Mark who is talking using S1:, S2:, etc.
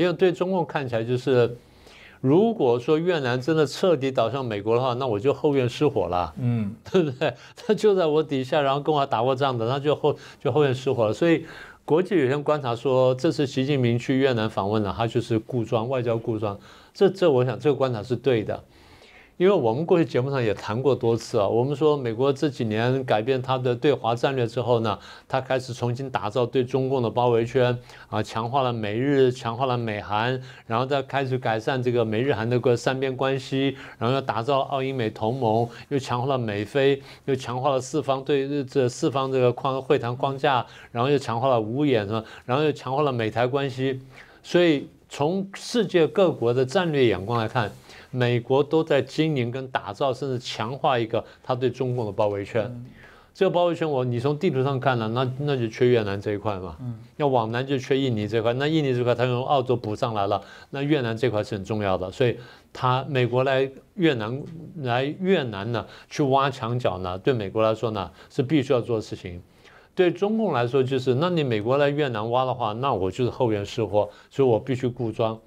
S1: 因为对中共看起来就是，如果说越南真的彻底倒向美国的话，那我就后院失火了，嗯，对不对？他就在我底下，然后跟我打过仗的，他就后就后院失火了。所以国际有些观察说，这次习近平去越南访问了，他就是故装外交故装，这这我想这个观察是对的。因为我们过去节目上也谈过多次啊，我们说美国这几年改变它的对华战略之后呢，它开始重新打造对中共的包围圈啊，强化了美日，强化了美韩，然后再开始改善这个美日韩的个三边关系，然后又打造澳英美同盟，又强化了美菲，又强化了四方对这四方这个框会谈框架，然后又强化了五眼是吧？然后又强化了美台关系，所以从世界各国的战略眼光来看。美国都在经营跟打造，甚至强化一个他对中共的包围圈。这个包围圈，我你从地图上看了，那那就缺越南这一块嘛。要往南就缺印尼这块，那印尼这块他用澳洲补上来了，那越南这块是很重要的。所以，他美国来越南来越南呢，去挖墙角呢，对美国来说呢是必须要做的事情。对中共来说，就是那你美国来越南挖的话，那我就是后院失火，所以我必须固装。